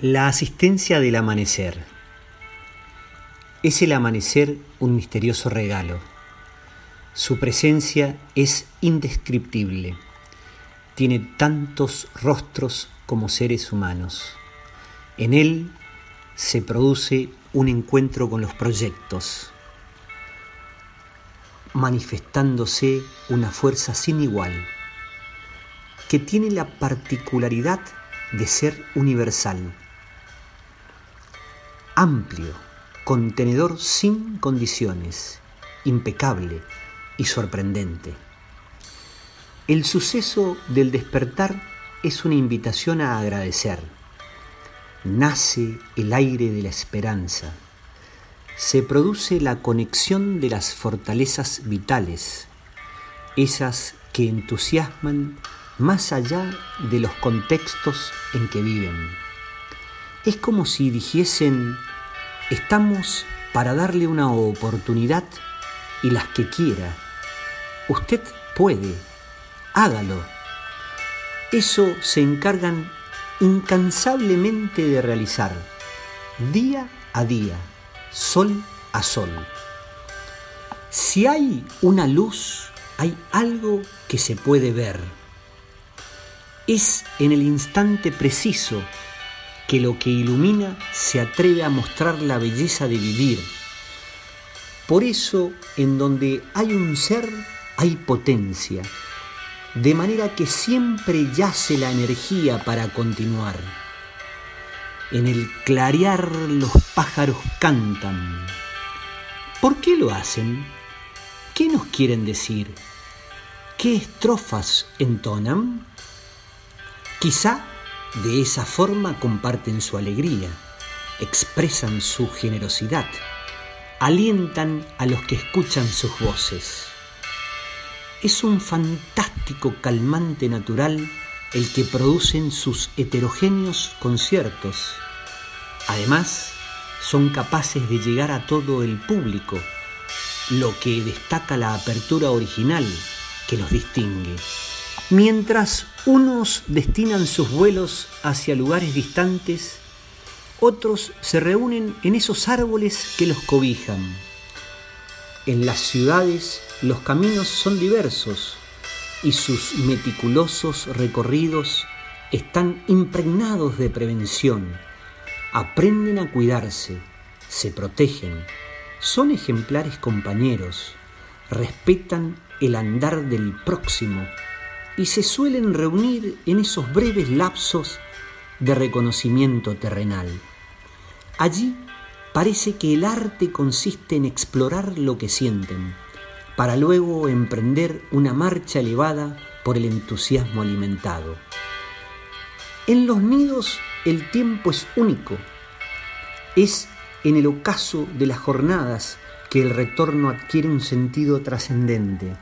La asistencia del amanecer. Es el amanecer un misterioso regalo. Su presencia es indescriptible. Tiene tantos rostros como seres humanos. En él se produce un encuentro con los proyectos, manifestándose una fuerza sin igual, que tiene la particularidad de ser universal amplio, contenedor sin condiciones, impecable y sorprendente. El suceso del despertar es una invitación a agradecer. Nace el aire de la esperanza. Se produce la conexión de las fortalezas vitales, esas que entusiasman más allá de los contextos en que viven. Es como si dijesen Estamos para darle una oportunidad y las que quiera. Usted puede, hágalo. Eso se encargan incansablemente de realizar, día a día, sol a sol. Si hay una luz, hay algo que se puede ver. Es en el instante preciso que lo que ilumina se atreve a mostrar la belleza de vivir. Por eso, en donde hay un ser, hay potencia, de manera que siempre yace la energía para continuar. En el clarear los pájaros cantan. ¿Por qué lo hacen? ¿Qué nos quieren decir? ¿Qué estrofas entonan? Quizá de esa forma comparten su alegría, expresan su generosidad, alientan a los que escuchan sus voces. Es un fantástico calmante natural el que producen sus heterogéneos conciertos. Además, son capaces de llegar a todo el público, lo que destaca la apertura original que los distingue. Mientras unos destinan sus vuelos hacia lugares distantes, otros se reúnen en esos árboles que los cobijan. En las ciudades los caminos son diversos y sus meticulosos recorridos están impregnados de prevención. Aprenden a cuidarse, se protegen, son ejemplares compañeros, respetan el andar del próximo y se suelen reunir en esos breves lapsos de reconocimiento terrenal. Allí parece que el arte consiste en explorar lo que sienten, para luego emprender una marcha elevada por el entusiasmo alimentado. En los nidos el tiempo es único. Es en el ocaso de las jornadas que el retorno adquiere un sentido trascendente.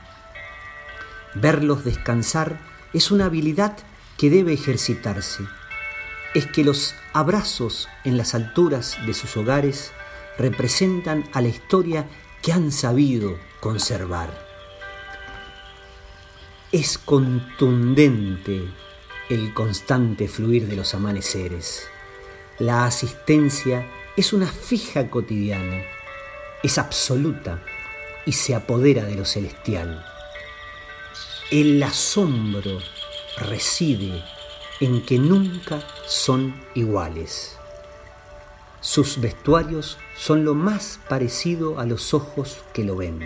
Verlos descansar es una habilidad que debe ejercitarse. Es que los abrazos en las alturas de sus hogares representan a la historia que han sabido conservar. Es contundente el constante fluir de los amaneceres. La asistencia es una fija cotidiana, es absoluta y se apodera de lo celestial. El asombro reside en que nunca son iguales. Sus vestuarios son lo más parecido a los ojos que lo ven,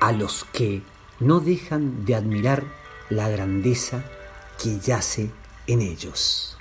a los que no dejan de admirar la grandeza que yace en ellos.